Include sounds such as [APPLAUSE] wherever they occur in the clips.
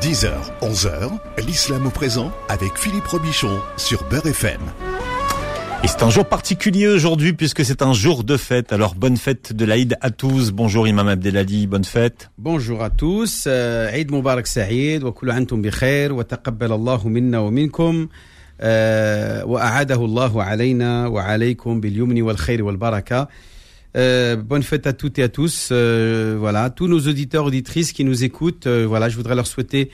10h, 11h, l'islam au présent avec Philippe Robichon sur Beurre FM. Et c'est un jour particulier aujourd'hui puisque c'est un jour de fête. Alors bonne fête de l'Aïd à tous. Bonjour Imam Abdelali, bonne fête. Bonjour à tous. عيد مبارك سعيد وكل أنتم بخير وتقبل الله منا ومنكم وأعاده الله علينا وعليكم باليمن والخير والبركة. euh, bonne fête à toutes et à tous. Euh, voilà, tous nos auditeurs, auditrices qui nous écoutent. Euh, voilà, je voudrais leur souhaiter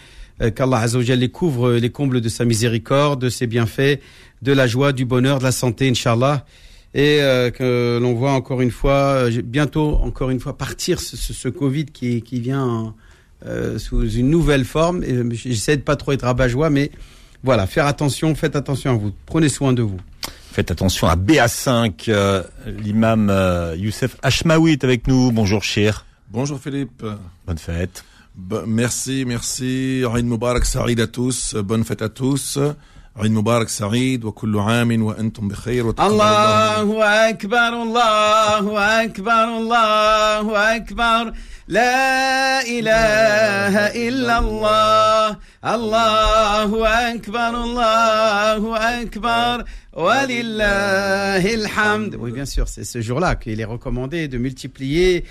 qu'Allah Azzawajal les couvre les combles de sa miséricorde, de ses bienfaits, de la joie, du bonheur, de la santé, Inch'Allah. Et que l'on voit encore une fois, bientôt encore une fois partir ce, Covid qui, vient sous une nouvelle forme. J'essaie de pas trop être rabat-joie, mais voilà, faire attention, faites attention à vous. Prenez soin de vous. Faites attention à BA5. Euh, L'imam euh, Youssef Hashmaoui est avec nous. Bonjour Cher. Bonjour Philippe. Bonne fête. Bo- merci, merci. Eid Mubarak Saïd à tous. Bonne fête à tous. Eid Mubarak Saïd wa kullu amin wa antum bi khair wa taqabbalallahu الله أكبر الله أكبر الله أكبر لا إله إلا الله الله أكبر الله أكبر ولله الحمد Oui, bien sûr, c'est ce jour-là qu'il est recommandé de multiplier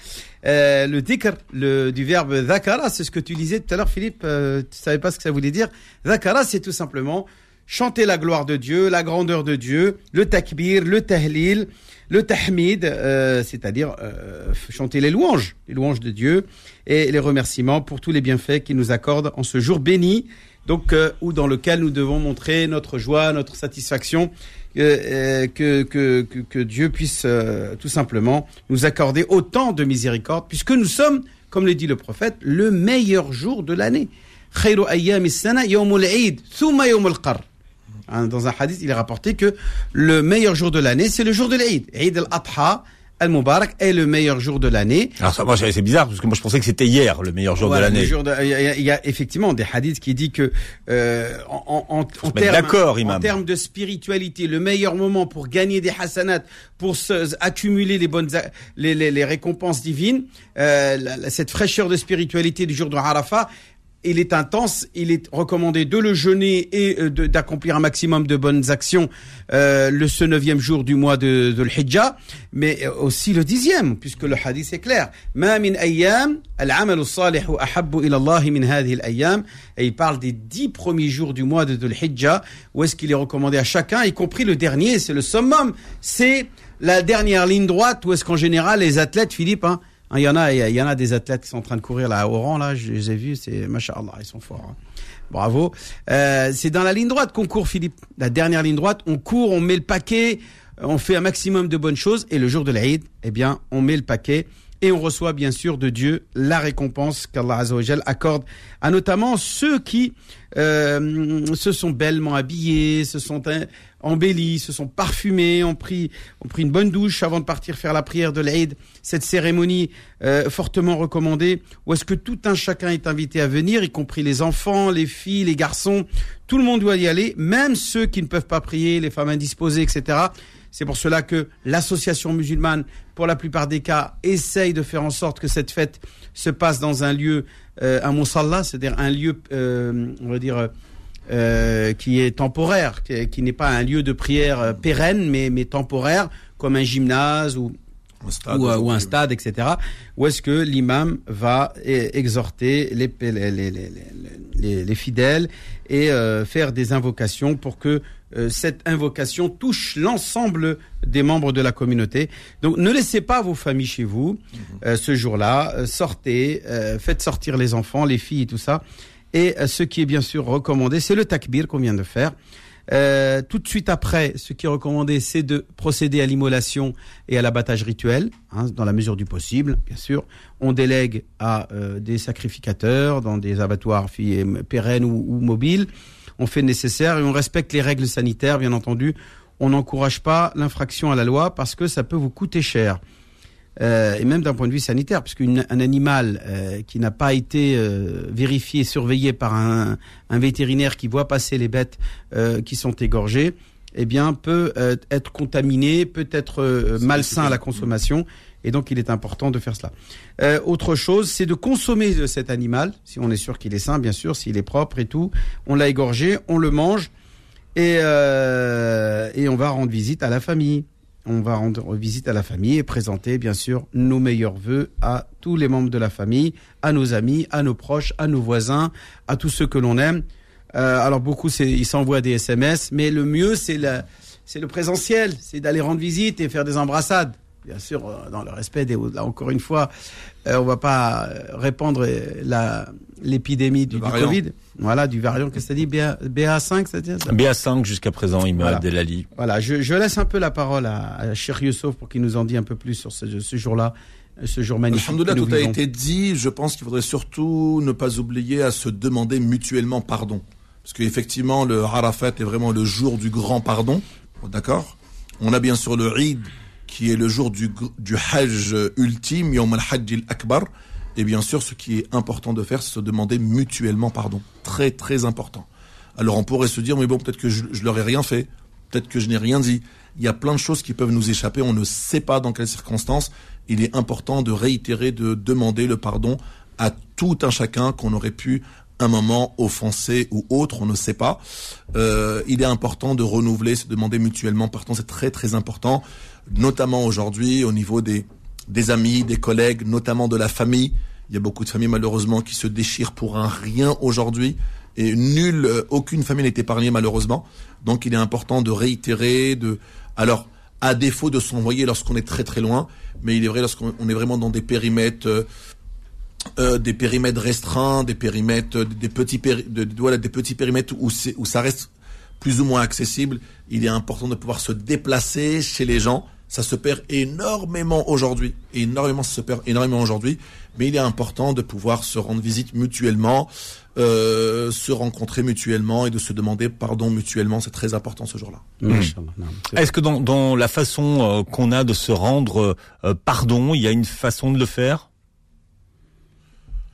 euh, le dhikr le, du verbe dhakara. C'est ce que tu disais tout à l'heure, Philippe. euh, tu savais pas ce que ça voulait dire. Dhakara, c'est tout simplement chanter la gloire de Dieu, la grandeur de Dieu, le takbir, le tahlil, le tahmid, euh, c'est-à-dire euh, chanter les louanges, les louanges de Dieu et les remerciements pour tous les bienfaits qu'il nous accorde en ce jour béni, donc euh, ou dans lequel nous devons montrer notre joie, notre satisfaction, euh, euh que, que, que, Dieu puisse euh, tout simplement nous accorder autant de miséricorde, puisque nous sommes, comme le dit le prophète, le meilleur jour de l'année. Hein, dans un hadith, il est rapporté que le meilleur jour de l'année, c'est le jour de l'Eid. al-Adha, al-Mubarak est le meilleur jour de l'année. Alors ça, moi, c'est bizarre parce que moi je pensais que c'était hier le meilleur jour Voilà, de l'année. Il y, a- il y a effectivement des hadiths qui dit que euh, en, en, termes- de spiritualité, le meilleur moment pour gagner des hasanats, pour se, accumuler les bonnes les, les, les récompenses divines, euh, cette fraîcheur de spiritualité du jour de Arafat, il est intense, il est recommandé de le jeûner et euh, d'accomplir un maximum de bonnes actions euh, le ce neuvième jour du mois de, de mais euh, aussi le dixième, puisque le hadith est clair. Ma min ayyam, al-amal ahabbu ila min. Et il parle des dix premiers jours du mois de, l'Hijjah, où est-ce qu'il est recommandé à chacun, y compris le dernier, c'est le summum. C'est la dernière ligne droite, où est-ce qu'en général les athlètes, Philippe, Hein, Il y en a, il y en a des athlètes qui sont en train de courir là au rang là, je les ai vus, c'est machallah, ils sont forts. hein. Bravo. Euh, c'est dans la ligne droite qu'on court, Philippe. La dernière ligne droite, on court, on met le paquet, on fait un maximum de bonnes choses et le jour de l'Aïd, eh bien, on met le paquet et on reçoit bien sûr de Dieu la récompense qu'Allah Azzawajal accorde à notamment ceux qui euh, se sont bellement habillés, se sont hein, embellis, se sont parfumés, ont pris, ont pris une bonne douche avant de partir faire la prière de l'Aïd, cette cérémonie euh, fortement recommandée, où est-ce que tout un chacun est invité à venir, y compris les enfants, les filles, les garçons, tout le monde doit y aller, même ceux qui ne peuvent pas prier, les femmes indisposées, etc. C'est pour cela que l'association musulmane, pour la plupart des cas, essaye de faire en sorte que cette fête se passe dans un lieu, euh, un musalla, c'est-à-dire un lieu, euh, on va dire, euh, qui est temporaire, qui, qui n'est pas un lieu de prière euh, pérenne, mais, mais temporaire, comme un gymnase ou, stade, ou, euh, ou un stade, etc. Où est-ce que l'imam va exhorter les, les, les, les, les- les- les fidèles et euh, faire des invocations pour que euh, cette invocation touche l'ensemble des membres de la communauté. Donc ne laissez pas vos familles chez vous euh, ce jour-là. Sortez, faites sortir les enfants, les filles et tout ça. Et ce qui est bien sûr recommandé, c'est le takbir qu'on vient de faire. Euh, tout de suite après, ce qui est recommandé, c'est de procéder à l'immolation et à l'abattage rituel, hein, dans la mesure du possible, bien sûr. On délègue à euh, des sacrificateurs dans des abattoirs fi- pérennes ou, ou mobiles. On fait le nécessaire et on respecte les règles sanitaires, bien entendu. On n'encourage pas l'infraction à la loi parce que ça peut vous coûter cher. Euh, et même d'un point de vue sanitaire, puisque une- un animal euh, qui n'a pas été euh, vérifié, surveillé par un, un vétérinaire qui voit passer les bêtes euh, qui sont égorgées, eh bien, peut euh, être contaminé, peut être euh, malsain à la consommation. Et donc, il est important de faire cela. Euh, autre chose, c'est de consommer de cet animal, si on est sûr qu'il est sain, bien sûr, s'il est propre et tout. On l'a égorgé, on le mange et, euh, et on va rendre visite à la famille. On va rendre visite à la famille et présenter, bien sûr, nos meilleurs voeux à tous les membres de la famille, à nos amis, à nos proches, à nos voisins, à tous ceux que l'on aime. Euh, alors beaucoup, ils s'envoient des SMS, mais le mieux, c'est le, le présentiel, c'est d'aller rendre visite et faire des embrassades. Bien sûr, euh, dans le respect des. Là, encore une fois, euh, on va pas euh, répandre euh, la l'épidémie du. Covid. Voilà, du variant. Qu'est-ce que ça dit BA, BA5, ça dit ça BA5 jusqu'à présent, Imam Voilà. Abdelali. Voilà, je, je laisse un peu la parole à, à Cheikh Youssouf pour qu'il nous en dise un peu plus sur ce, ce jour-là, ce jour magnifique. Alhamdoulilah, tout a été dit. Je pense qu'il faudrait surtout ne pas oublier à se demander mutuellement pardon. Parce qu'effectivement, le Arafat est vraiment le jour du grand pardon. D'accord? On a bien sûr le Eid, qui est le jour du, Hajj ultime, Yom al-Hajj al-Akbar. Et bien sûr, ce qui est important de faire, c'est se demander mutuellement pardon. Très, très important. Alors on pourrait se dire, mais bon, peut-être que je, je leur ai rien fait. Peut-être que je n'ai rien dit. Il y a plein de choses qui peuvent nous échapper. On ne sait pas dans quelles circonstances. Il est important de réitérer, de demander le pardon à tout un chacun qu'on aurait pu un moment offenser ou autre, on ne sait pas. Euh, il est important de renouveler, se demander mutuellement pardon, c'est très très important, notamment aujourd'hui au niveau des, des amis, des collègues, notamment de la famille. Il y a beaucoup de familles malheureusement qui se déchirent pour un rien aujourd'hui et nulle, euh, aucune famille n'est épargnée malheureusement. Donc il est important de réitérer, de, alors à défaut de s'envoyer lorsqu'on est très très loin, mais il est vrai lorsqu'on on est vraiment dans des périmètres, euh, euh, des périmètres restreints, des périmètres, euh, des petits, péri- de, de- voilà, des petits périmètres où, c'est- où ça reste plus ou moins accessible. Il est important de pouvoir se déplacer chez les gens. Ça se perd énormément aujourd'hui, énormément, ça se perd énormément aujourd'hui. Mais il est important de pouvoir se rendre visite mutuellement, euh, se rencontrer mutuellement et de se demander pardon mutuellement. C'est très important ce jour-là. Non, c'est- Est-ce que dans, dans la façon euh, qu'on a de se rendre euh, pardon, il y a une façon de le faire Ouais, ma- wa khayruhuma man yabda'u bis-salam.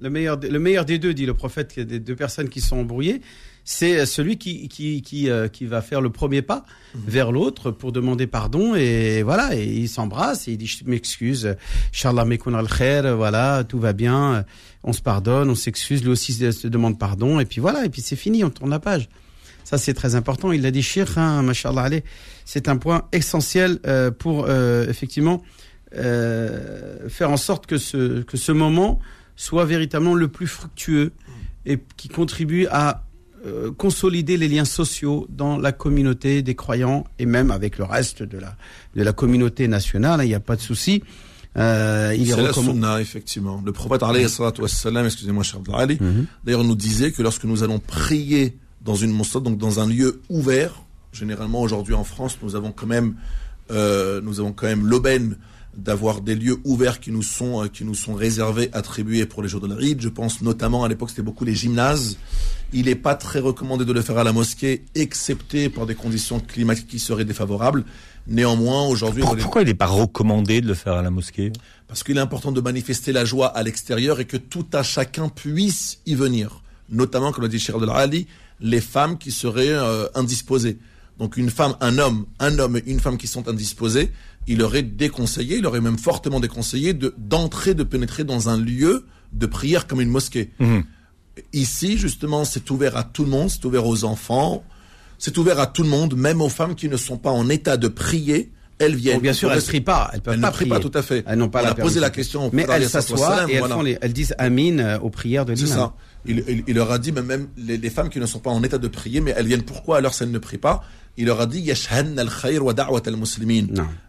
Le meilleur, des- le meilleur des deux, dit le prophète, des deux personnes qui sont embrouillées, c'est celui qui, qui, qui, euh, qui va faire le premier pas vers l'autre pour demander pardon et voilà, et il s'embrasse et il dit je m'excuse, Inch'Allah mekun al khair, voilà, tout va bien, on se pardonne, on s'excuse, lui aussi se demande pardon et puis voilà, et puis c'est fini, on tourne la page. Ça, c'est très important. Il l'a dit, Cheikh, hein. C'est un point essentiel euh, pour, euh, effectivement, euh, faire en sorte que ce, que ce moment soit véritablement le plus fructueux et qui contribue à euh, consolider les liens sociaux dans la communauté des croyants et même avec le reste de la, de la communauté nationale. hein, Il n'y a pas de souci. Euh, il est la sunna, effectivement. Le prophète, excusez-moi, cher Ali, Mhm. d'ailleurs, nous disait que lorsque nous allons prier dans une mosquée, donc dans un lieu ouvert, généralement aujourd'hui en France, nous avons quand même, euh, nous avons quand même l'aubaine d'avoir des lieux ouverts qui nous sont euh, qui nous sont réservés, attribués pour les jours de l'Eid. Je pense notamment à l'époque c'était beaucoup les gymnases. Il n'est pas très recommandé de le faire à la mosquée, excepté par des conditions climatiques qui seraient défavorables. Néanmoins, aujourd'hui, Pourquoi il n'est pas recommandé de le faire à la mosquée? Parce qu'il est important de manifester la joie à l'extérieur et que tout un chacun puisse y venir. Notamment, comme l'a dit Cheikh Ali, les femmes qui seraient euh, indisposées. Donc une femme, un homme, un homme et une femme qui sont indisposés, il aurait déconseillé, il aurait même fortement déconseillé de d'entrer, de pénétrer dans un lieu de prière comme une mosquée. Mhm. Ici, justement, c'est ouvert à tout le monde, c'est ouvert aux enfants, c'est ouvert à tout le monde, même aux femmes qui ne sont pas en état de prier, elles viennent. Bon, bien sûr, elles rester- prient pas, elles peuvent Elles pas ne prient prier. pas tout à fait. Elles n'ont pas On la a posé la question Mais elles s'assoient et elles, voilà. font les- elles disent Amin euh, aux prières de C'est l'imam. ça. Il, il- il leur a dit, mais même les, les femmes qui ne sont pas en état de prier, mais elles viennent pourquoi alors si elles ne prient pas? Il leur a dit, Yashhanna al-khayr wa da'wat al-muslimin.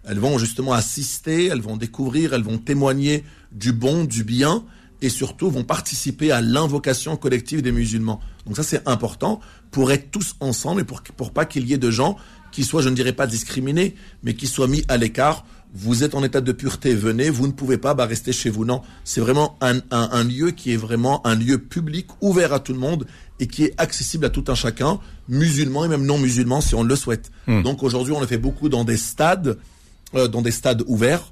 Elles vont justement assister, elles vont découvrir, elles vont témoigner du bon, du bien, et surtout vont participer à l'invocation collective des musulmans. Donc ça c'est important pour être tous ensemble et pour, pour pas qu'il y ait de gens qui soient, je ne dirais pas discriminés, mais qui soient mis à l'écart. Vous êtes en état de pureté, venez, vous ne pouvez pas, bah restez chez vous. Non, c'est vraiment un, un, un lieu qui est vraiment un lieu public, ouvert à tout le monde et qui est accessible à tout un chacun, musulman et même non musulman si on le souhaite. Donc aujourd'hui, on le fait beaucoup dans des stades, euh, dans des stades ouverts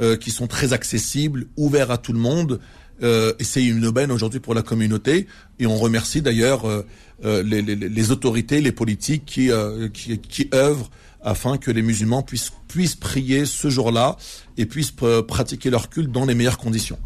euh, qui sont très accessibles, ouverts à tout le monde. Euh, et c'est une aubaine aujourd'hui pour la communauté. Et on remercie d'ailleurs euh, les, les, les autorités, les politiques qui, euh, qui, qui œuvrent afin que les musulmans puissent, puissent prier ce jour-là et puissent pr- pratiquer leur culte dans les meilleures conditions.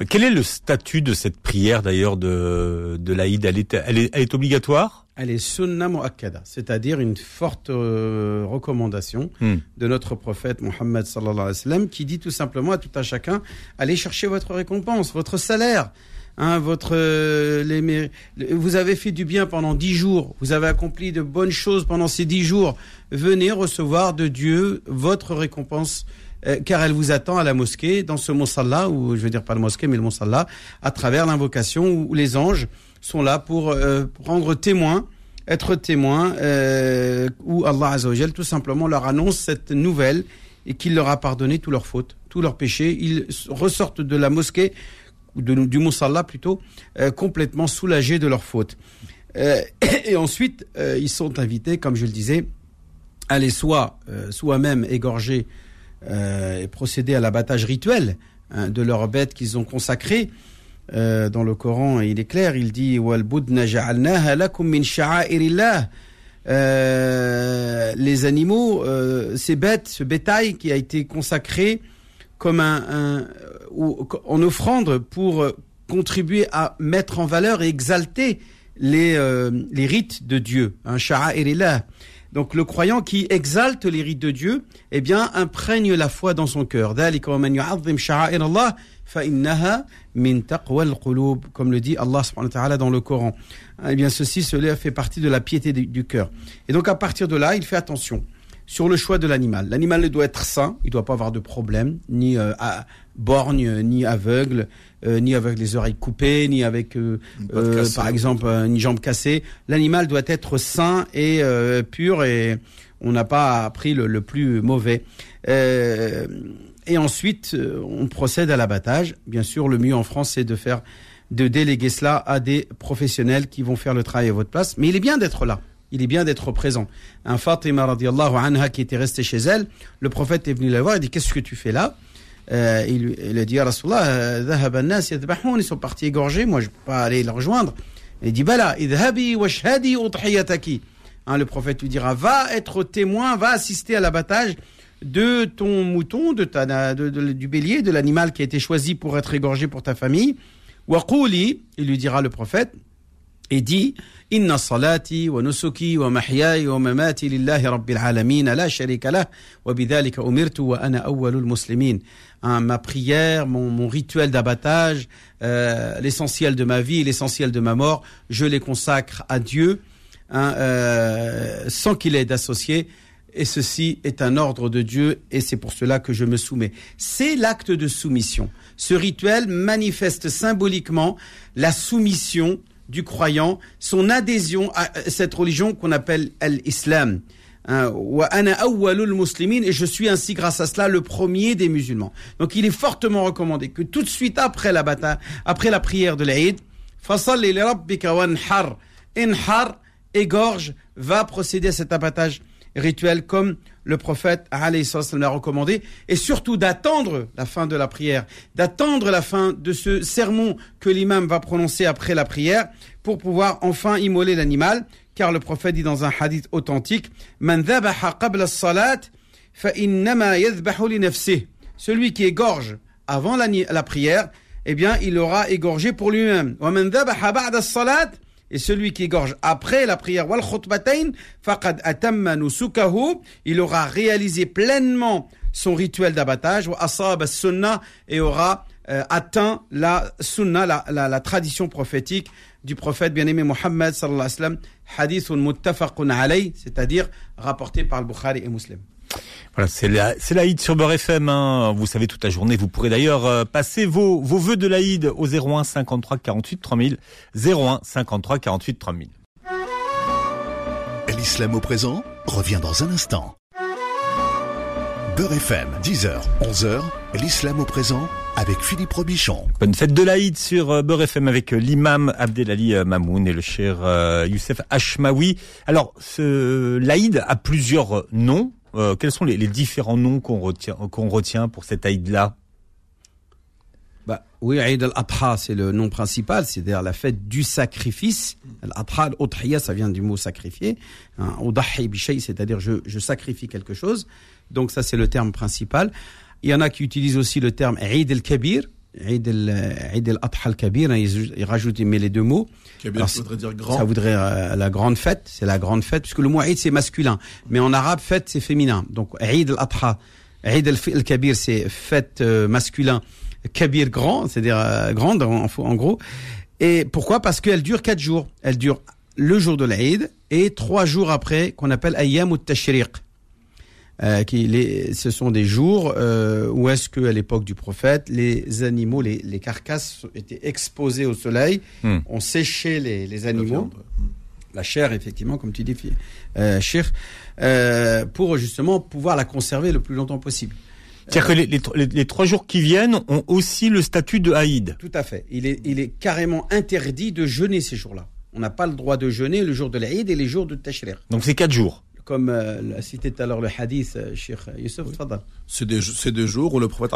Euh, Quel est le statut de cette prière d'ailleurs de, de l'Aïd? Elle est, elle, est, elle est obligatoire? Elle est sunna mu'akkada, c'est-à-dire une forte euh, recommandation Hmm. de notre prophète Mohammed sallallahu alayhi wa sallam qui dit tout simplement à tout un chacun allez chercher votre récompense, votre salaire. Hein, votre, euh, les, vous avez fait du bien pendant dix jours, vous avez accompli de bonnes choses pendant ces dix jours. Venez recevoir de Dieu votre récompense, euh, car elle vous attend à la mosquée, dans ce monsalla, ou je veux dire pas le mosquée, mais le monsalla, à travers l'invocation où les anges sont là pour euh, rendre témoin, être témoin, euh, où Allah Azzawajal tout simplement leur annonce cette nouvelle et qu'il leur a pardonné tous leurs fautes, tous leurs péchés. Ils ressortent de la mosquée, du Moussalla plutôt, euh, complètement soulagés de leurs fautes. [COUGHS] Et ensuite, ils sont invités, comme je le disais, à aller soit euh, soi-même égorger et procéder à l'abattage rituel hein, de leurs bêtes qu'ils ont consacrées. Euh, dans le Coran, il est clair, il dit. Euh, les animaux, euh, ces bêtes, ce bétail qui a été consacré comme un, ou, en offrande pour euh, contribuer à mettre en valeur et exalter les, euh, les rites de Dieu, sha'airillah. Donc le croyant qui exalte les rites de Dieu, eh bien, imprègne la foi dans son cœur. Comme le dit Allah dans le Coran. Eh bien, ceci, cela fait partie de la piété du cœur. Et donc à partir de là, il fait attention sur le choix de l'animal. L'animal doit être sain, il ne doit pas avoir de problème, ni euh, borgne, ni aveugle, euh, ni avec les oreilles coupées, ni avec, euh, euh, par exemple, euh, une jambe cassée. L'animal doit être sain et euh, pur et on n'a pas pris le, le plus mauvais. Euh, et ensuite, on procède à l'abattage. Bien sûr, le mieux en France, c'est de faire, de déléguer cela à des professionnels qui vont faire le travail à votre place. Mais il est bien d'être là. Il est bien d'être présent. Un Fatima radiallahu anha qui était resté chez elle, le prophète est venu la voir et dit Qu'est-ce que tu fais là? Euh, il, il a dit, Ya Rasulallah, ils sont partis égorger, moi je peux pas aller les rejoindre. Il dit, Bala, idhabi washhadi. Hein, le prophète lui dira, va être témoin, va assister à l'abattage de ton mouton, de ta, du bélier, de l'animal qui a été choisi pour être égorgé pour ta famille. Il lui dira le prophète, et dit Inna salati wa nusuki wa mahyaya wa mamati lillahi rabbil alamin la sharika lah wa bidhalika umirtu wa ana awwalul muslimin. Hein, ma prière, mon, mon rituel d'abattage, euh, l'essentiel de ma vie l'essentiel de ma mort, je les consacre à Dieu hein, euh, sans qu'il ait d'associé. Et ceci est un ordre de Dieu et c'est pour cela que je me soumets. C'est l'acte de soumission. Ce rituel manifeste symboliquement la soumission du croyant, son adhésion à cette religion qu'on appelle l'islam. Hein, et je suis ainsi grâce à cela le premier des musulmans. Donc il est fortement recommandé que tout de suite après la bataille, après la prière de l'Aïd, fasalli li rabbika wanhar, inhar, égorge, va procéder à cet abattage rituel comme le prophète l'a recommandé et surtout d'attendre la fin de la prière, d'attendre la fin de ce sermon que l'imam va prononcer après la prière pour pouvoir enfin immoler l'animal car le prophète dit dans un hadith authentique celui qui égorge avant la, la prière eh bien il aura égorgé pour lui-même et celui qui égorge après la prière wal faqad atamma il aura réalisé pleinement son rituel d'abattage wa sunnah et aura euh, atteint la sunna la, tradition prophétique du prophète bien-aimé Mohammed sallallahu alayhi wa sallam. Hadithun muttafaqun c'est-à-dire rapporté par le Bukhari et Muslim Voilà, c'est la, c'est l'Aïd sur Beurre FM. Hein. Vous savez toute la journée. Vous pourrez d'ailleurs euh, passer vos, vos vœux de l'Aïd au 01 53 48 3000. 01 53 48 3000. L'islam au présent revient dans un instant. Beurre FM, 10h, 11h, l'islam au présent avec Philippe Robichon. Bonne fête de l'Aïd sur euh, Beurre FM avec euh, l'imam Abdelali Mamoun et le cher Youssef Hashmawi. Alors, ce, l'Aïd a plusieurs noms. Euh, quels sont les, les différents noms qu'on retient, qu'on retient pour cet Aïd-là? Oui, Eid al-Adha, c'est le nom principal, c'est-à-dire la fête du sacrifice. Al-Adha, al ça vient du mot sacrifier. Hein, c'est-à-dire je, je sacrifie quelque chose. Donc ça, c'est le terme principal. Il y en a qui utilisent aussi le terme Eid al-Kabir. Eid al-Adha al-Kabir, hein, ils, rajoutent, ils mettent les deux mots. Kabir, ça voudrait dire grand. Ça voudrait euh, la grande fête, c'est la grande fête, puisque le mot Eid, c'est masculin. Mais en arabe, fête, c'est féminin. Donc Eid al-Adha, Eid al-Kabir, c'est fête euh, masculin. Kabir grand, c'est-à-dire euh, grande en, en, gros. Et pourquoi? Parce qu'elle dure quatre jours. Elle dure le jour de l'Aïd et trois jours après qu'on appelle Ayyam ou Tashriq. Euh, qui les, ce sont des jours euh, où est-ce que à l'époque du prophète les animaux les, les carcasses étaient exposées au soleil hmm. on séchait les, les animaux la chair effectivement comme tu dis euh, euh, pour justement pouvoir la conserver le plus longtemps possible c'est-à-dire que les, les, trois jours qui viennent ont aussi le statut de Haïd. Tout à fait. Il est, il est carrément interdit de jeûner ces jours-là. On n'a pas le droit de jeûner le jour de l'Aïd et les jours de Tashrir. Donc c'est quatre jours comme euh, l'a cité tout à l'heure le hadith, euh, Cheikh Youssef, oui. C'est des, des, jours où le prophète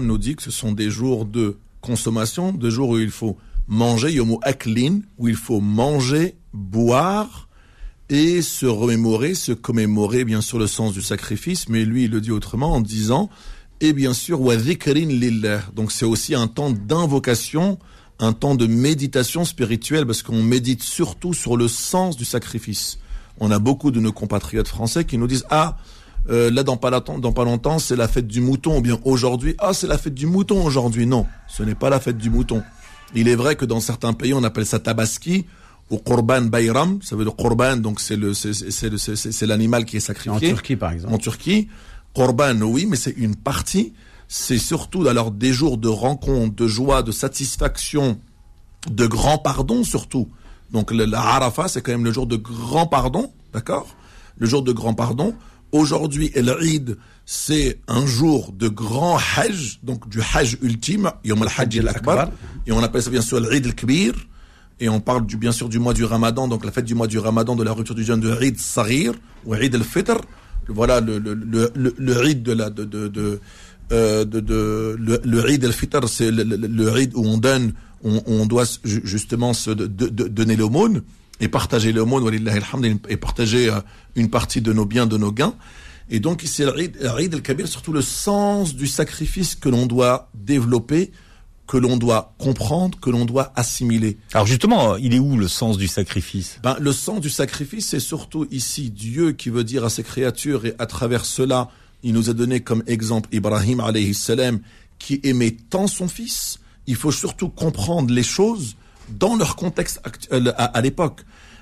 nous dit que ce sont des jours de consommation, des jours où il faut manger, yomu aklin, où il faut manger, boire et se remémorer, se commémorer bien sûr le sens du sacrifice, mais lui il le dit autrement en disant, et bien sûr, wa lillah. Donc c'est aussi un temps d'invocation, un temps de méditation spirituelle, parce qu'on médite surtout sur le sens du sacrifice on a beaucoup de nos compatriotes français qui nous disent ah euh, là dans pas, dans pas longtemps c'est la fête du mouton ou bien aujourd'hui ah c'est la fête du mouton aujourd'hui non ce n'est pas la fête du mouton il est vrai que dans certains pays on appelle ça tabaski ou Korban Bayram, ça veut dire Korban, donc c'est le c'est l'animal qui est sacrifié. En Turquie par exemple. En Turquie, Korban oui, mais c'est une partie. C'est surtout alors des jours de rencontre, de joie, de satisfaction, de grand pardon surtout. Donc la Arafat, c'est quand même le jour de grand pardon, d'accord? Le jour de grand pardon. Aujourd'hui, l'Eid, c'est un jour de grand Hajj, donc du Hajj ultime, Yom al-Hajj al-Akbar, et on appelle ça bien sûr l'Eid al-Kbir, et on parle du, bien sûr du mois du Ramadan, donc la fête du mois du Ramadan, de la rupture du jeûne de Eid Sarir, ou Eid al-Fitr, voilà le, le, le, le, Eid de la, de, de, de, euh, de, de le, le Eid al-Fitr, c'est le, le, Eid où on donne on, doit justement se donner l'aumône et partager l'aumône, et partager euh, une partie de nos biens, de nos gains. Et donc c'est l'Aïd al-Kabir, surtout le sens du sacrifice que l'on doit développer, que l'on doit comprendre, que l'on doit assimiler. Alors justement, il est où le sens du sacrifice? Ben, Le sens du sacrifice, c'est surtout ici Dieu qui veut dire à ses créatures, et à travers cela, il nous a donné comme exemple Ibrahim alayhi salam, qui aimait tant son fils, il faut surtout comprendre les choses dans leur contexte actuel, à, l'époque.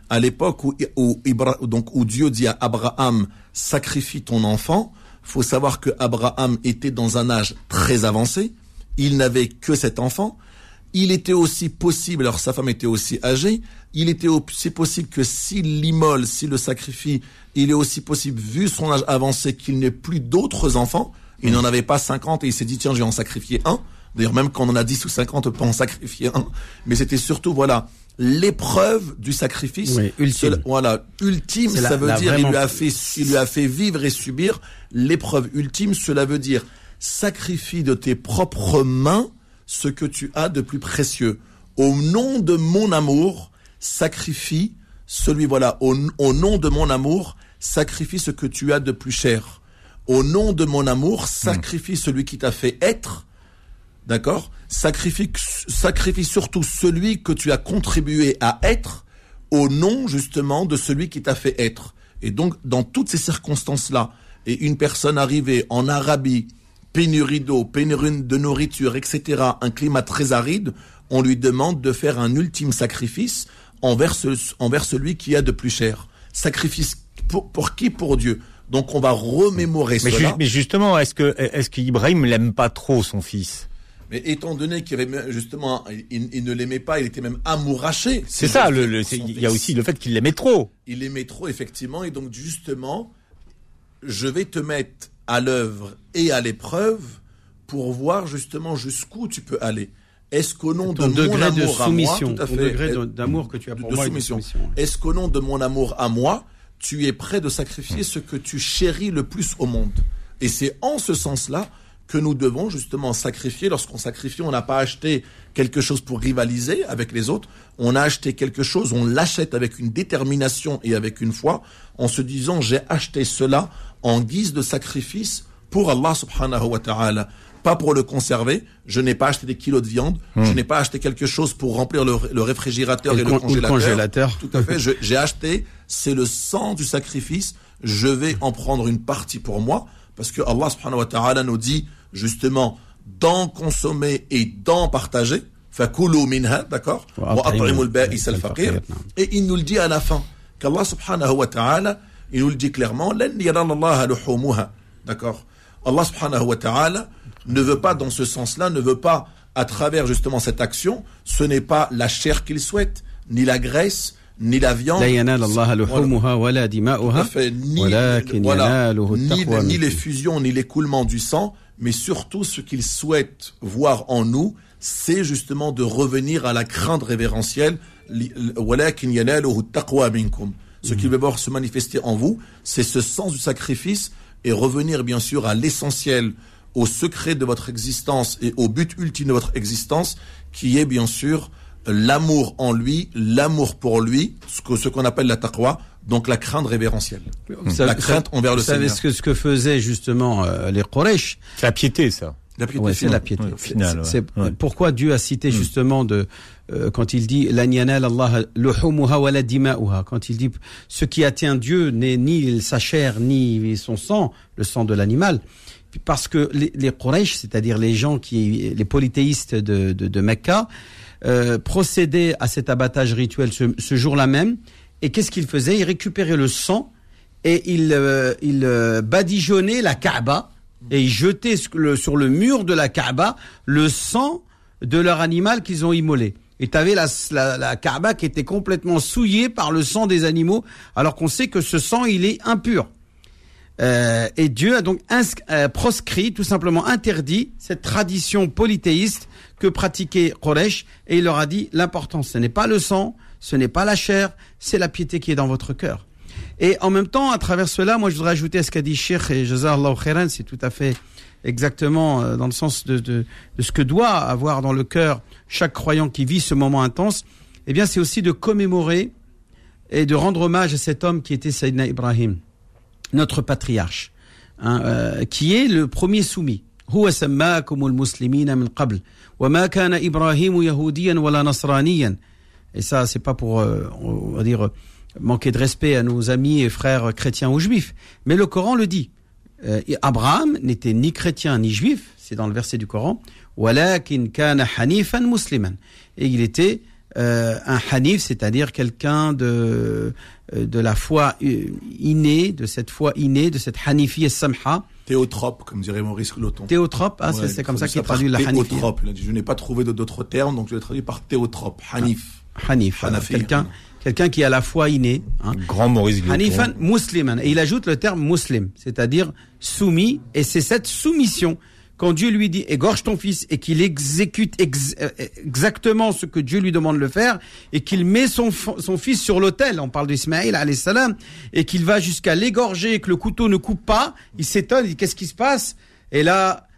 À l'époque où Dieu dit à Abraham, sacrifie ton enfant, faut savoir que Abraham était dans un âge très avancé, il n'avait que cet enfant, il était aussi possible, alors sa femme était aussi âgée, il était aussi possible que s'il l'immole, s'il le sacrifie, il est aussi possible, vu son âge avancé, qu'il n'ait plus d'autres enfants. Il n'en avait pas 50 et il s'est dit, tiens, je vais en sacrifier un. D'ailleurs, même quand on en a 10 ou 50, on peut en sacrifier un. Mais c'était surtout, voilà, l'épreuve du sacrifice. Oui, ultime. voilà, ultime, ça veut dire, il lui, a fait, il lui a fait vivre et subir l'épreuve ultime. Cela veut dire, sacrifie de tes propres mains ce que tu as de plus précieux. Au nom de mon amour, sacrifie celui, voilà, au, au nom de mon amour, sacrifie ce que tu as de plus cher. Au nom de mon amour, sacrifie celui qui t'a fait être D'accord? Sacrifie, sacrifie surtout celui que tu as contribué à être au nom justement de celui qui t'a fait être. Et donc, dans toutes ces circonstances-là, et une personne arrivée en Arabie, pénurie d'eau, pénurie de nourriture, etc., un climat très aride, on lui demande de faire un ultime sacrifice envers, envers celui qui a de plus cher. Sacrifice pour, pour qui? Pour Dieu. Donc on va remémorer mais cela. mais justement, est-ce que est-ce qu'Ibrahim l'aime pas trop son fils? Mais étant donné qu'il avait justement, il, ne l'aimait pas, il était même amouraché. C'est ça. Le, il y a aussi le fait qu'il l'aimait trop. Il l'aimait trop effectivement, et donc justement, je vais te mettre à l'œuvre et à l'épreuve pour voir justement jusqu'où tu peux aller. Est-ce qu'au nom de mon amour de soumission, à moi, tout à fait, degré d'amour que tu as pour moi, soumission, est-ce qu'au nom de mon amour à moi, tu es prêt de sacrifier ce que tu chéris le plus au monde? Et c'est en ce sens-là que nous devons justement sacrifier. Lorsqu'on sacrifie, on n'a pas acheté quelque chose pour rivaliser avec les autres. On a acheté quelque chose, on l'achète avec une détermination et avec une foi, en se disant j'ai acheté cela en guise de sacrifice pour Allah subhanahu wa ta'ala. Pas pour le conserver. Je n'ai pas acheté des kilos de viande. Je n'ai pas acheté quelque chose pour remplir le, le réfrigérateur Et et, le le con- ou le congélateur. congélateur. Tout à fait. J'ai acheté, c'est le sang du sacrifice. Je vais en prendre une partie pour moi. Parce que Allah subhanahu wa ta'ala nous dit, justement, d'en consommer et d'en partager. Fakulu minha, d'accord? Et il nous le dit à la fin. Qu'Allah subhanahu wa ta'ala, il nous le dit clairement. D'accord? Allah subhanahu wa ta'ala ne veut pas, dans ce sens-là, ne veut pas, à travers justement cette action, ce n'est pas la chair qu'il souhaite, ni la graisse, ni la viande, ni, ni l'effusion, ni l'écoulement du sang, mais surtout ce qu'il souhaite voir en nous, c'est justement de revenir à la crainte révérentielle. Ce qui veut voir se manifester en vous, c'est ce sens du sacrifice et revenir bien sûr à l'essentiel, au secret de votre existence et au but ultime de votre existence, qui est bien sûr l'amour en lui, l'amour pour lui, ce que- ce qu'on appelle la taqwa, donc la crainte révérentielle. Savez- La crainte envers le Vous savez Seigneur. ce que, ce que faisaient justement euh, les Quraysh C'est la piété, ça. La piété Ouais, c'est la piété. Ouais, au final, C'est- ouais. pourquoi Dieu a cité justement de euh, quand il dit "Lan yanal Allah dima'uha", quand il dit ce qui atteint Dieu n'est ni sa chair ni son sang, le sang de l'animal. Parce que les, les Quraysh, c'est-à-dire les gens qui, les polythéistes de, de, de Mecca, euh, procédaient à cet abattage rituel ce, ce jour-là même. Et qu'est-ce qu'ils faisaient Ils récupéraient le sang et ils, euh, ils euh, badigeonnaient la Kaaba et sur le, sur le mur de la Kaaba le sang de leur animal qu'ils ont immolé. Et tu avais la, la, la Kaaba qui était complètement souillée par le sang des animaux, alors qu'on sait que ce sang, il est impur. Euh, et Dieu a donc euh, proscrit, tout simplement interdit cette tradition polythéiste que pratiquait Quraysh et il leur a dit l'important ce n'est pas le sang, ce n'est pas la chair, c'est la piété qui est dans votre cœur. Et en même temps, à travers cela, moi je voudrais ajouter à ce qu'a dit Sheikh et Jazarallahu khairan, c'est tout à fait exactement euh, dans le sens de, de, de ce que doit avoir dans le cœur chaque croyant qui vit ce moment intense. Eh bien, c'est aussi de commémorer et de rendre hommage à cet homme qui était Sayyidina Ibrahim notre patriarche, hein, euh, qui est le premier soumis. هو سماكم المسلمين من قبل وما كان إبراهيم يهوديا ولا نصرانيا et ça c'est pas pour euh, on va dire manquer de respect à nos amis et frères chrétiens ou juifs mais le Coran le dit Euh, et Abraham n'était ni chrétien ni juif c'est dans le verset du Coran ولكن كان حنيفا مسلما et il était euh, un hanif, c'est-à-dire quelqu'un de euh, de la foi euh, innée, de cette foi innée, de cette hanifi samha, Théotrope, comme dirait Maurice Cloton. théotrope, hein, Ouais, c'est- comme ça qu'il traduit la hanifi. Théotrope. Il a dit, je n'ai pas trouvé d'autres termes, donc je l'ai traduit par théotrope. Hanif. Hanif, alors, Hanafi, quelqu'un quelqu'un qui a la foi innée. Hein. Grand Maurice Gloton. Hanifan musliman. Et il ajoute le terme muslim, c'est-à-dire soumis, et c'est cette soumission quand Dieu lui dit égorge ton fils et qu'il exécute euh, exactement ce que Dieu lui demande de faire et qu'il met son, fils sur l'autel, on parle d'Ismaël salam, et qu'il va jusqu'à l'égorger et que le couteau ne coupe pas, il s'étonne, il dit qu'est-ce qui se passe? Et là,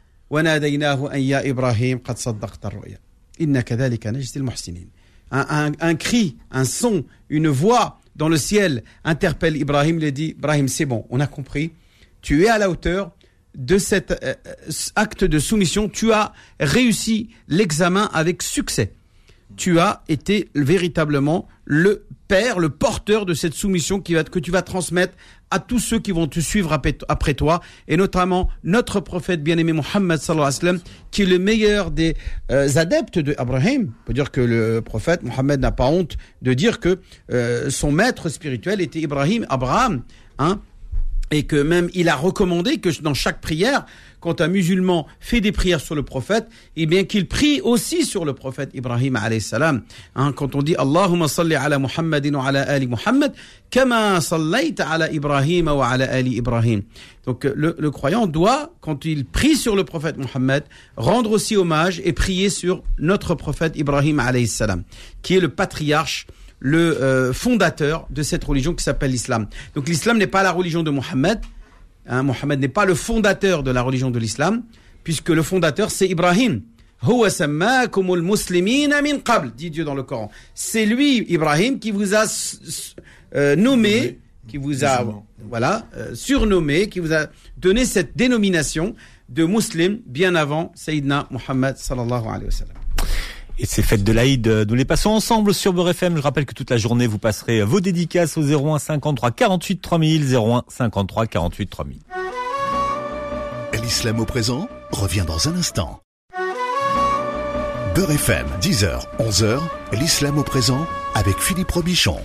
un, un cri, un son, une voix dans le ciel interpelle Ibrahim, il dit Ibrahim, c'est bon, on a compris, tu es à la hauteur, de cet euh, euh, acte de soumission, tu as réussi l'examen avec succès. Tu as été véritablement le père, le porteur de cette soumission qui va, que tu vas transmettre à tous ceux qui vont te suivre après, toi, et notamment notre prophète bien-aimé Mohammed qui est le meilleur des euh, adeptes de Abraham. On peut dire que le prophète Mohammed n'a pas honte de dire que son maître spirituel était Ibrahim, Abraham, hein, et que même il a recommandé que dans chaque prière, quand un musulman fait des prières sur le prophète, eh bien qu'il prie aussi sur le prophète Ibrahim alayhi salam. Hein, quand on dit Allahumma salli ala Muhammadin wa ala ali Muhammad, kama sallayta ala Ibrahim wa ala ali Ibrahim. Donc euh, le, le croyant doit, quand il prie sur le prophète Mohammed, rendre aussi hommage et prier sur notre prophète Ibrahim alayhi salam, qui est le patriarche le euh, fondateur de cette religion qui s'appelle l'islam. Donc l'islam n'est pas la religion de Mohammed. Hein, Mohammed n'est pas le fondateur de la religion de l'islam, puisque le fondateur c'est Ibrahim. Dit Dieu dans le Coran. C'est lui, Ibrahim, qui vous a euh, nommé, qui vous a voilà euh, surnommé, qui vous a donné cette dénomination de musulman bien avant Sayyidina Muhammad sallallahu alayhi wa sallam. Et ces fêtes de l'Aïd, euh, nous les passons ensemble sur Beurre FM. Je rappelle que toute la journée, vous passerez vos dédicaces au 01 53 48 3000, 01 53 48 3000. L'islam au présent revient dans un instant. Beurre FM, 10h, 11h, l'islam au présent avec Philippe Robichon.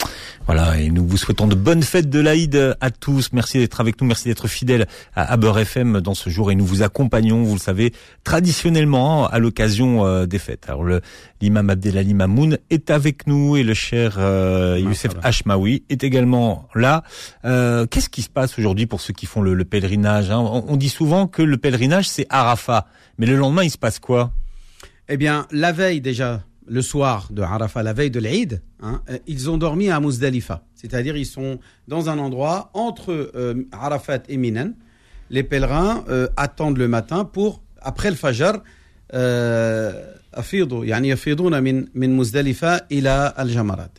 Voilà, et nous vous souhaitons de bonnes fêtes de l'Aïd à tous. Merci d'être avec nous, merci d'être fidèles à, Beurre FM dans ce jour et nous vous accompagnons, vous le savez, traditionnellement à l'occasion euh, des fêtes. Alors le l'imam Abdelali Mamoun est avec nous et le cher euh, Youssef Hachmaoui est également là. Euh, Qu'est-ce qui se passe aujourd'hui pour ceux qui font le, le pèlerinage hein? On, on dit souvent que le pèlerinage c'est Arafat, mais le lendemain il se passe quoi? Eh bien, la veille déjà, le soir de Arafat, la veille de l'Aïd, hein, euh, ils ont dormi à Muzdalifa. C'est-à-dire, ils sont dans un endroit entre euh, Arafat et Minan. Les pèlerins euh, attendent le matin pour, après le Fajr, euh,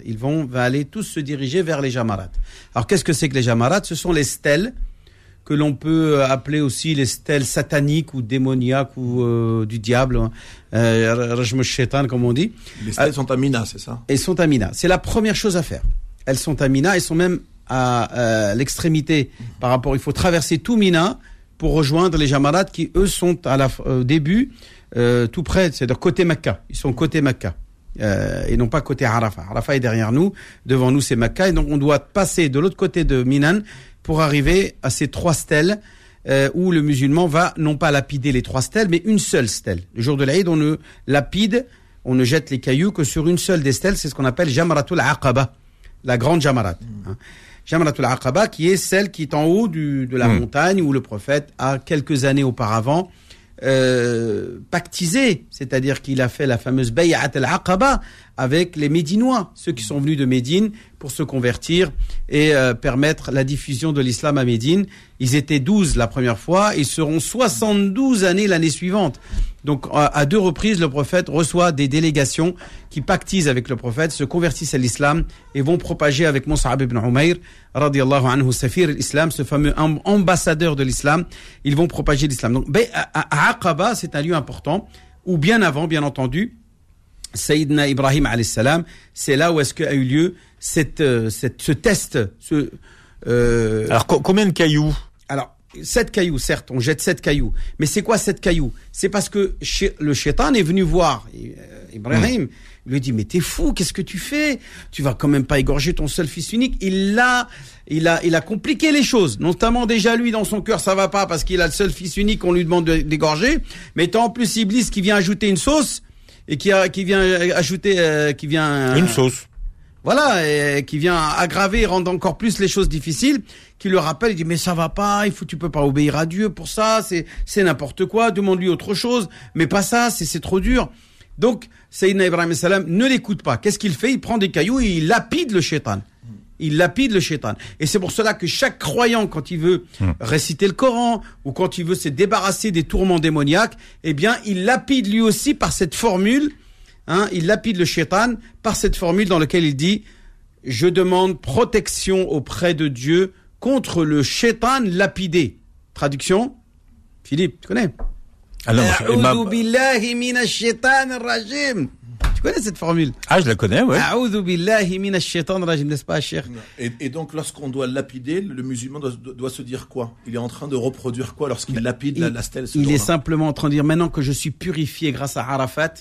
ils vont aller tous se diriger vers les Jamarat. Alors, qu'est-ce que c'est que les Jamarat? Ce sont les stèles que l'on peut appeler aussi les stèles sataniques ou démoniaques ou euh, du diable, hein. euh, comme on dit, Les stèles sont à Mina, c'est ça? elles sont à Mina. C'est la première chose à faire. Elles sont à Mina, elles sont même à euh, l'extrémité par rapport, il faut traverser tout Mina pour rejoindre les Jamarat qui eux sont à la, au début euh, tout près, c'est-à-dire côté Mecca. Ils sont côté Mecca. Euh, et non pas côté Arafat. Arafat est derrière nous, devant nous c'est Mecca, et donc on doit passer de l'autre côté de Minan pour arriver à ces trois stèles euh, où le musulman va non pas lapider les trois stèles, mais une seule stèle. Le jour de l'Aïd, on ne lapide, on ne jette les cailloux que sur une seule des stèles, c'est ce qu'on appelle Jamratul Aqaba, la grande Jamarat. hein. Jamratul Aqaba qui est celle qui est en haut du, de la Mm. montagne où le prophète a quelques années auparavant euh, pactisé, c'est-à-dire qu'il a fait la fameuse Bay'at al-Aqaba avec les Médinois, ceux qui sont venus de Médine pour se convertir et euh, permettre la diffusion de l'islam à Médine. Ils étaient 12 la première fois, ils seront 72 années l'année suivante. Donc à, deux reprises, le prophète reçoit des délégations qui pactisent avec le prophète, se convertissent à l'islam et vont propager avec Mus'ab ibn Umayr, radiallahu anhu, Safir l'islam, ce fameux am- ambassadeur de l'islam. Ils vont propager l'islam. Donc à- à Aqaba, c'est un lieu important, ou bien avant, bien entendu, Sayyidina Ibrahim alayhi salam, c'est là où est-ce qu'a eu lieu cette, euh, cette, ce test, ce, euh, Alors co- combien de cailloux? Alors, sept cailloux, certes, on jette sept cailloux. Mais c'est quoi sept cailloux? C'est parce que le shaitan est venu voir euh, Ibrahim. Il lui dit, mais t'es fou, qu'est-ce que tu fais? Tu vas quand même pas égorger ton seul fils unique. Il a, il a, il a compliqué les choses. Notamment déjà lui, dans son cœur, ça va pas parce qu'il a le seul fils unique qu'on lui demande de- d'égorger. Mais t'as en plus Iblis qui vient ajouter une sauce et qui, a, qui vient ajouter, euh, qui vient Une sauce. voilà, et qui vient aggraver et rendre encore plus les choses difficiles, qui le rappelle, il dit mais ça va pas, il faut tu peux pas obéir à Dieu pour ça, c'est c'est n'importe quoi, demande-lui autre chose, mais pas ça, c'est c'est trop dur. Donc Sayyidina Ibrahim salam ne l'écoute pas. Qu'est-ce qu'il fait? Il prend des cailloux et il lapide le shaitan. Il lapide le shaitan. Et c'est pour cela que chaque croyant, quand il veut réciter le Coran ou quand il veut se débarrasser des tourments démoniaques, eh bien, il lapide lui aussi par cette formule Hein, il lapide le shaitan par cette formule dans laquelle il dit Je demande protection auprès de Dieu contre le shaitan lapidé. Traduction Philippe, tu connais Ah, connais cette formule ah, je la connais, ouais. A'udhu billahi minash shaitanir rajim, n'est-ce pas, cher et, et donc, lorsqu'on doit lapider, le musulman doit, doit se dire quoi? Il est en train de reproduire quoi lorsqu'il lapide la, la stèle ce Il est simplement en train de dire maintenant que je suis purifié grâce à Arafat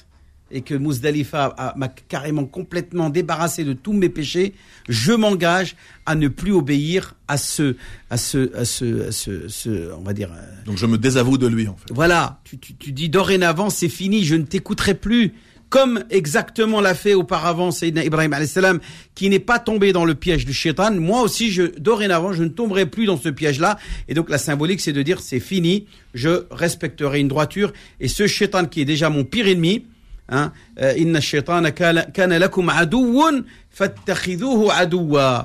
et que Muzdalifa a- m'a carrément complètement débarrassé de tous mes péchés, je m'engage à ne plus obéir à ce, à ce, à ce, à ce, ce- on va dire. euh, Donc, je me désavoue de lui, en fait. voilà, tu, tu, tu dis dorénavant c'est fini, je ne t'écouterai plus. Comme exactement l'a fait auparavant Sayyidina Ibrahim salam, qui n'est pas tombé dans le piège du shaitan, moi aussi, je, dorénavant, je ne tomberai plus dans ce piège-là. Et donc la symbolique, c'est de dire c'est fini, je respecterai une droiture. Et ce shaitan qui est déjà mon pire ennemi, hein, euh, Inna shaitana kana lakum aduwwa,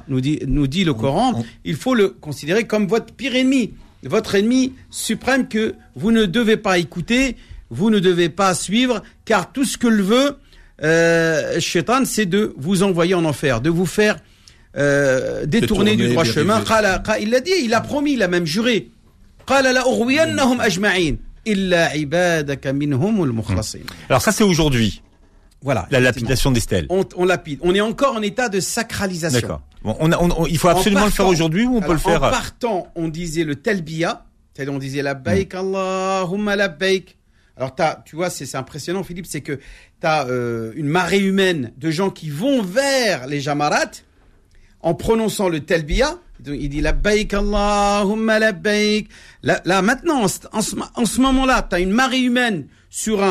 nous dit, nous dit le Coran, il faut le considérer comme votre pire ennemi. votre ennemi suprême que vous ne devez pas écouter, vous ne devez pas suivre, car tout ce que le veut, euh, Shaitan, c'est de vous envoyer en enfer, de vous faire euh, détourner, du droit chemin. il l'a dit, il a promis, il a même juré. Hmm. Alors ça c'est aujourd'hui. Voilà. La lapidation d'Estelle. On, on lapide. On est encore en état de sacralisation. D'accord. Il faut absolument le faire aujourd'hui ou on peut le faire En euh, partant, on disait le talbiya, c'est-à-dire on disait la baik, hmm. Allahumma la baik, alors, as, tu vois, c'est impressionnant, Philippe, c'est que tu as euh, une marée humaine de gens qui vont vers les jamarat en prononçant le telbiya. il dit la baik Allahumma la baik. Là, maintenant, en ce, moment-là, tu as une marée humaine sur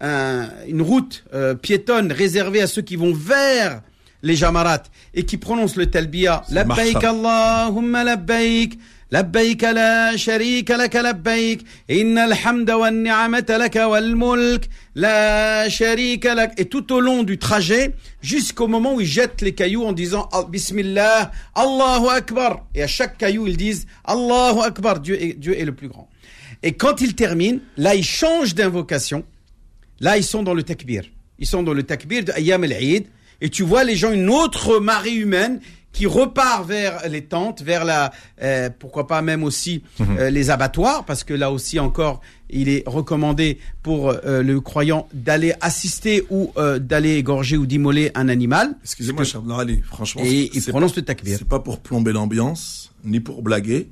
une route euh, piétonne réservée à ceux qui vont vers les jamarat et qui prononcent le telbiya. La baik Allahumma la baik. لبيك لا شريك لك لبيك إن الحمد والنعمة لك والملك لا شريك لك et tout au long du trajet jusqu'au moment où ils jettent les cailloux en disant Ah, Bismillah Allahu Akbar et à chaque caillou ils disent Allahu Akbar Dieu est, Dieu est le plus grand et quand ils terminent là ils changent d'invocation Là, ils sont dans le takbir. Ils sont dans le takbir de Ayyam al-Eid. Et tu vois les gens, une autre marée humaine qui repart vers les tentes, vers la, euh, pourquoi pas même aussi euh, les abattoirs, parce que là aussi encore, il est recommandé pour euh, le croyant d'aller assister ou euh, d'aller égorger ou d'immoler un animal. Excusez-moi, cher Ali, franchement. Et il prononce pas- le takbir. C'est pas pour plomber l'ambiance, ni pour blaguer,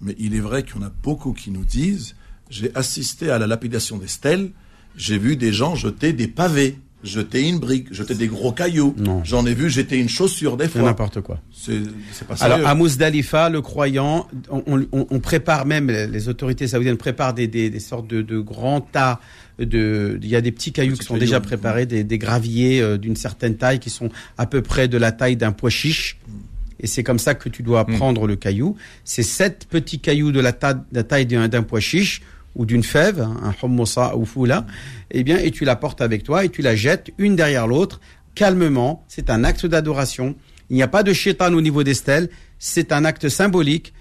mais il est vrai qu'il y en a beaucoup qui nous disent j'ai assisté à la lapidation des stèles, j'ai vu des gens jeter des pavés, jeter une brique, jeter des gros cailloux. Non. J'en ai vu jeter une chaussure des C'est fois. n'importe quoi. C'est pas sérieux. Alors à Mousdalifa, le croyant, on, on- on prépare même les autorités saoudiennes préparent des, des- des sortes de, de grands tas de. Il y a des petits cailloux Petits qui sont cailloux, déjà oui. préparés, des, des graviers euh, d'une certaine taille qui sont à peu près de la taille d'un pois chiche. Et c'est comme ça que tu dois prendre le caillou. C'est sept petits cailloux de la, ta- de la taille d'un pois chiche ou d'une fève, hein, un hummosa ou foula, eh bien, et tu la portes avec toi et tu la jettes une derrière l'autre, calmement. C'est un acte d'adoration. Il n'y a pas de chétan au niveau des stèles. C'est un acte symbolique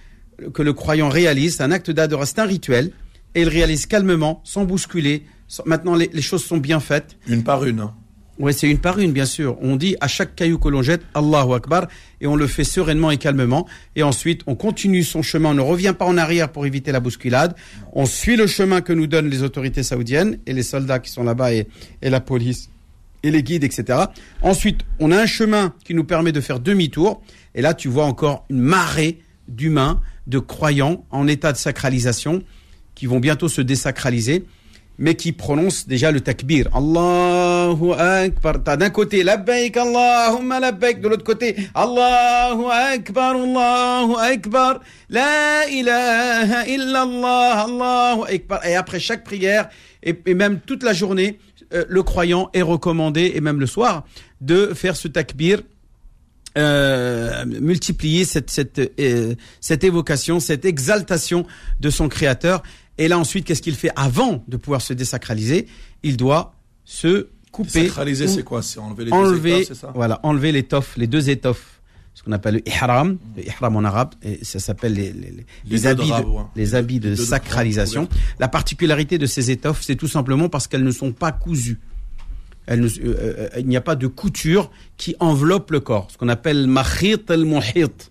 que le croyant réalise. C'est un acte d'adoration, c'est un rituel. Et il réalise calmement, sans bousculer. Maintenant, les, les choses sont bien faites. Une par une. hein. Oui, c'est une par une, bien sûr. On dit à chaque caillou que l'on jette, Allahu Akbar, et on le fait sereinement et calmement. Et ensuite, on continue son chemin, on ne revient pas en arrière pour éviter la bousculade. On suit le chemin que nous donnent les autorités saoudiennes et les soldats qui sont là-bas et, et la police et les guides, etc. Ensuite, on a un chemin qui nous permet de faire demi-tour. Et là, tu vois encore une marée d'humains, de croyants en état de sacralisation qui vont bientôt se désacraliser mais qui prononcent déjà le takbir. Allahu Akbar. T'as d'un côté, labbaik Allahumma labbaik. De l'autre côté, Allahu Akbar, Allahu Akbar. La ilaha illallah, Allahu Akbar. Et après chaque prière, et, et même toute la journée, euh, le croyant est recommandé, et même le soir, de faire ce takbir euh, multiplier cette, cette, euh, cette évocation, cette exaltation de son créateur. Et là ensuite, qu'est-ce qu'il fait avant de pouvoir se désacraliser? Il doit se couper, Sacraliser, ou c'est quoi? C'est enlever les deux enlever, étoffes, c'est ça? voilà, enlever l'étoffe, les deux étoffes, ce qu'on appelle le ihram, le ihram en arabe, et ça s'appelle les, les, les- les deux habits, de, les habits de deux sacralisation. La particularité de ces étoffes, c'est tout simplement parce qu'elles ne sont pas cousues. Elles ne- euh, euh, il n'y a pas de couture qui enveloppe le corps, ce qu'on appelle mahit al muhit.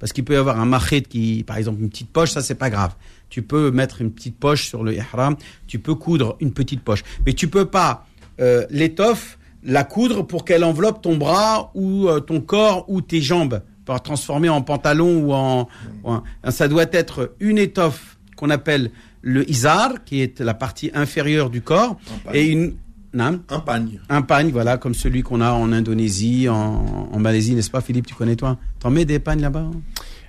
Parce qu'il peut y avoir un mahit qui, par exemple, une petite poche, ça c'est pas grave. Tu peux mettre une petite poche sur le ihram, tu peux coudre une petite poche, mais tu peux pas euh, l'étoffe la coudre pour qu'elle enveloppe ton bras ou euh, ton corps ou tes jambes, pour transformer en pantalon ou en, ou ça doit être une étoffe qu'on appelle le izar, qui est la partie inférieure du corps, et une Naam Un pagne. un pagne, voilà, comme celui qu'on a en Indonésie, en, en Malaisie, n'est-ce pas, Philippe Tu connais toi? T'en mets des pagnes là-bas? Hein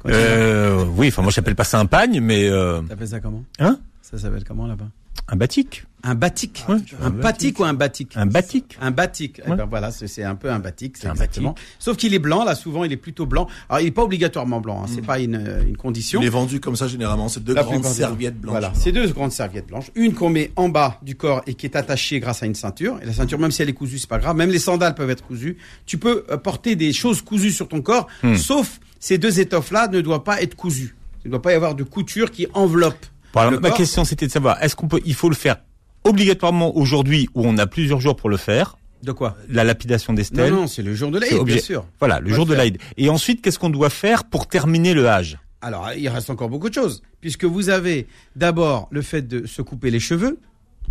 Euh, oui, enfin moi j'appelle pas ça un pagne, mais euh, T'appelles ça comment? Hein? Ça s'appelle comment là-bas? Un batik, Un batik. Ouais, un un batik ou un batik un batik. Un batik. Eh ben voilà, c'est un peu un batik, c'est un exactement. Sauf qu'il est blanc, là, souvent, il est plutôt blanc. Alors, il est pas obligatoirement blanc, hein, c'est pas une, euh, une condition. Il est vendu comme ça généralement. C'est deux La grandes serviettes blanches. Voilà, c'est deux grandes serviettes blanches. Une qu'on met en bas du corps et qui est attachée grâce à une ceinture. Et la ceinture, même si elle est cousue, c'est pas grave. Même les sandales peuvent être cousues. Tu peux euh, porter des choses cousues sur ton corps, Hmm. sauf ces deux étoffes-là ne doivent pas être cousues. Il ne doit pas y avoir de couture qui enveloppe. Ma corps. question c'était de savoir, est-ce qu'on peut, il faut le faire obligatoirement aujourd'hui où on a plusieurs jours pour le faire, De quoi? La lapidation des Non, stèles. non, c'est le jour de l'Aïd, bien sûr. Voilà, le jour de l'Aïd. Et ensuite, qu'est-ce qu'on doit faire pour terminer le Hajj? Alors, il reste encore beaucoup de choses, puisque vous avez d'abord le fait de se couper les cheveux,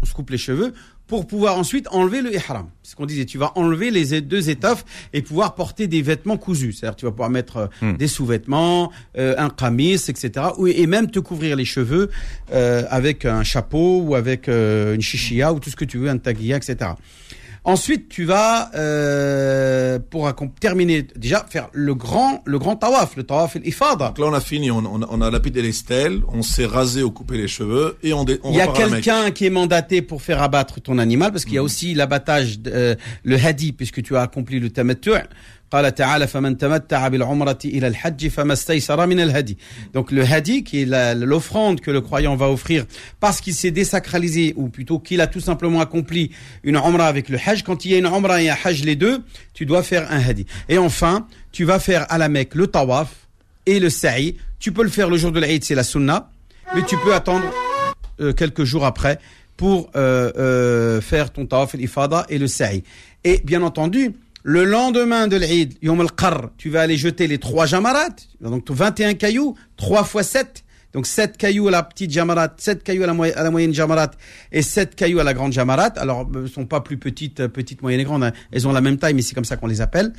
on se coupe les cheveux, pour pouvoir ensuite enlever le ihram. C'est ce qu'on disait, tu vas enlever les deux étoffes et pouvoir porter des vêtements cousus. C'est-à-dire tu vas pouvoir mettre euh, Hmm. des sous-vêtements, euh, un qamis, etc. Et même te couvrir les cheveux euh, avec un chapeau ou avec euh, une chichia ou tout ce que tu veux, un taguilla, etc. Ensuite, tu vas euh, pour terminer déjà faire le grand le grand tawaf, le tawaf al-ifada. Donc là, on a fini, on, on a- on a lapidé les stèles, on s'est rasé ou coupé les cheveux et on, dé- on Il y a quelqu'un qui est mandaté pour faire abattre ton animal, parce qu'il y a aussi l'abattage, euh, le hadi, puisque tu as accompli le tamattu' قال تعالى فمن تمتع بالعمرة إلى الحج فما استيسر من الهدي. Donc le hadi qui est la- l'offrande que le croyant va offrir parce qu'il s'est désacralisé ou plutôt qu'il a tout simplement accompli une umrah avec le hajj. Quand il y a une umrah et un hajj les deux, tu dois faire un hadi. Et enfin, tu vas faire à la Mecque le tawaf et le sa'i. Tu peux le faire le jour de l'Aïd, c'est la sunna, mais tu peux attendre euh, quelques jours après pour euh, euh, faire ton tawaf al-ifada et le sa'i. Et bien entendu, le lendemain de l'Eid, Yom al-Qarr, tu vas aller jeter les trois jamarat, donc 21 cailloux, 3 fois 7. Donc 7 cailloux à la petite jamarat, 7 cailloux à la, moy- à moyenne jamarat et 7 cailloux à la grande jamarat. Alors, elles sont pas plus petites, euh, petites, moyennes et grandes. hein. Elles ont la même taille, mais c'est comme ça qu'on les appelle.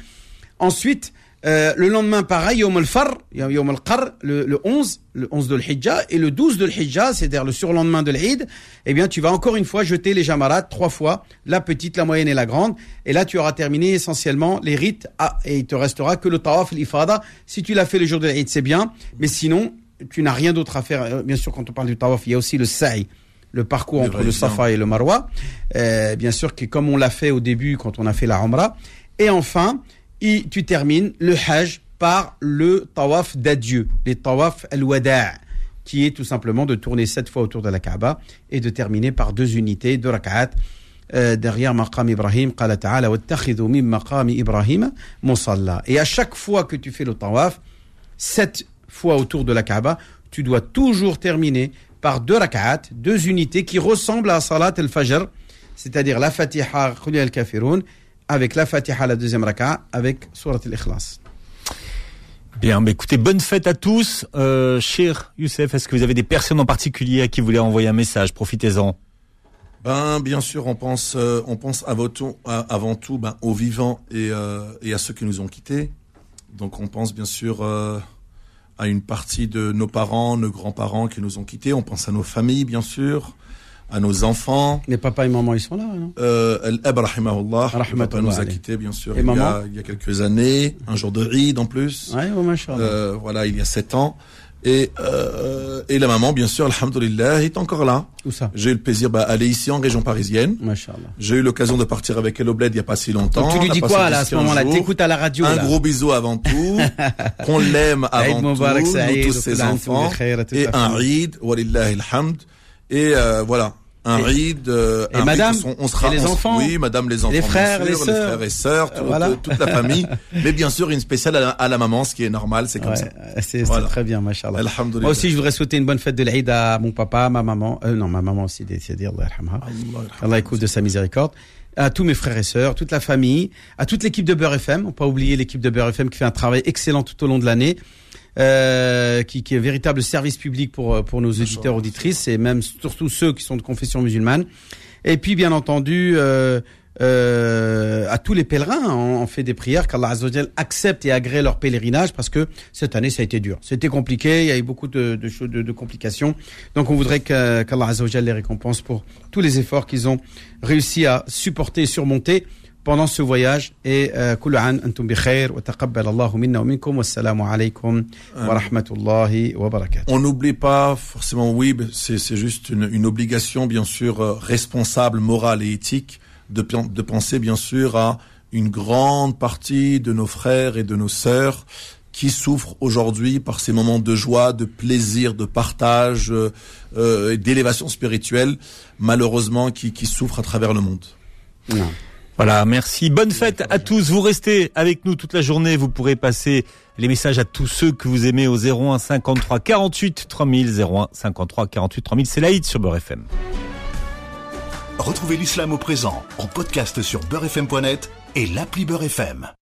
Ensuite, euh, le lendemain, pareil, Yom al-Far, Yom al-Qar, le, le 11, le 11 de l'Hijjah, et le 12 de l'Hijjah, c'est-à-dire le surlendemain de l'Eid, eh bien, tu vas encore une fois jeter les jamarats trois fois, la petite, la moyenne et la grande, et là, tu auras terminé essentiellement les rites, ah, et il te restera que le tawaf, l'ifada. Si tu l'as fait le jour de l'Eid, c'est bien, mais sinon, tu n'as rien d'autre à faire. Euh, Bien sûr, quand on parle du tawaf, il y a aussi le sa'i, le parcours entre le. Safa et le Marwa, euh, bien sûr que comme on l'a fait au début quand on a fait la Umrah, et enfin, et tu termines le Hajj par le tawaf d'adieu, les tawaf al-wada', qui est tout simplement de tourner sept fois autour de la Kaaba et de terminer par deux unités de rak'at euh, derrière Maqam Ibrahim, min Ibrahim, musalla. Et à chaque fois que tu fais le tawaf, sept fois autour de la Kaaba, tu dois toujours terminer par deux rak'at, deux unités qui ressemblent à Salat al-Fajr, c'est-à-dire la Fatiha, Khulil al-Kafirun, avec la Fatiha la deuxième rak'a avec Surat al-Ikhlas Bien, bah écoutez, bonne fête à tous. Euh, cher Youssef, est-ce que vous avez des personnes en particulier à qui vous voulez envoyer un message? Profitez-en. Ben, bien sûr, on pense, euh, on pense avant tout, à- avant tout ben, aux vivants et, euh, et à ceux qui nous ont quittés. Donc, on pense bien sûr euh, à une partie de nos parents, nos grands-parents qui nous ont quittés. On pense à nos familles, bien sûr, à nos enfants. les papas et maman ils sont là non? Euh, rahimahullah, papa nous a quittés, bien sûr, il y, a, il y a quelques années, un jour de Eid en plus. ouais oh. Euh, voilà, il y a sept ans. Et, euh, et la maman, bien sûr, alhamdoulilah, est encore là. où ça? J'ai eu le plaisir d'aller ici en région parisienne. J'ai eu l'occasion de partir avec elle au bled il n'y a pas si longtemps. Donc tu lui dis quoi là à 10, ce moment-là? 15 jours. T'écoutes à la radio Un là? gros bisou avant tout, [LAUGHS] qu'on l'aime avant tout, nous tous ses enfants, et un. Eid, walillahi alhamd, et euh, voilà, un Et- Eid, euh, et un madame on, on sera, Et les on- enfants Oui, madame, les enfants, Les frères, bien sûr, les frères et sœurs, tout- voilà. toute la famille, [LAUGHS] mais bien sûr une spéciale à la, à la maman, ce qui est normal, c'est comme Ouais, ça. euh, c'est Voilà. très bien, machallah. Moi aussi, je voudrais souhaiter une bonne fête de l'Aïd à mon papa, ma maman. Euh, non, ma maman aussi décédée, Allah. Allah Allah écoute de sa miséricorde. À tous mes frères et sœurs, toute la famille, à toute l'équipe de Beurre FM. On peut pas oublier l'équipe de Beurre FM qui fait un travail excellent tout au long de l'année. Euh, qui, qui est un véritable service public pour euh, pour nos auditeurs auditrices et même surtout ceux qui sont de confession musulmane. Et puis bien entendu euh, euh, à tous les pèlerins on, on fait des prières qu'Allah Azza wa Jal accepte et agrée leur pèlerinage parce que cette année ça a été dur. C'était compliqué il y a eu beaucoup de, de, choses- de, de complications. Donc on voudrait que- qu'Allah Azza wa Jal les récompense pour tous les efforts qu'ils ont réussi à supporter et surmonter pendant ce voyage et euh, كل عام أنتم بخير وتقبل الله منا ومنكم والسلام عليكم ورحمة الله وبركاته On n'oublie pas forcément, oui, mais c'est c'est juste une, une obligation, bien sûr, euh, responsable, morale et éthique, de, pen- de penser, bien sûr, à une grande partie de nos frères et de nos sœurs qui souffrent aujourd'hui par ces moments de joie, de plaisir, de partage, euh, euh, et d'élévation spirituelle, malheureusement, qui, qui souffrent à travers le monde. نعم Voilà, merci. Bonne fête à tous. Vous restez avec nous toute la journée. Vous pourrez passer les messages à tous ceux que vous aimez au 01 53 48 3000 01 53 48 3000. C'est l'Aïd sur Beurre FM. Retrouvez l'islam au présent en podcast sur beurrefm.net et l'appli Beurre FM.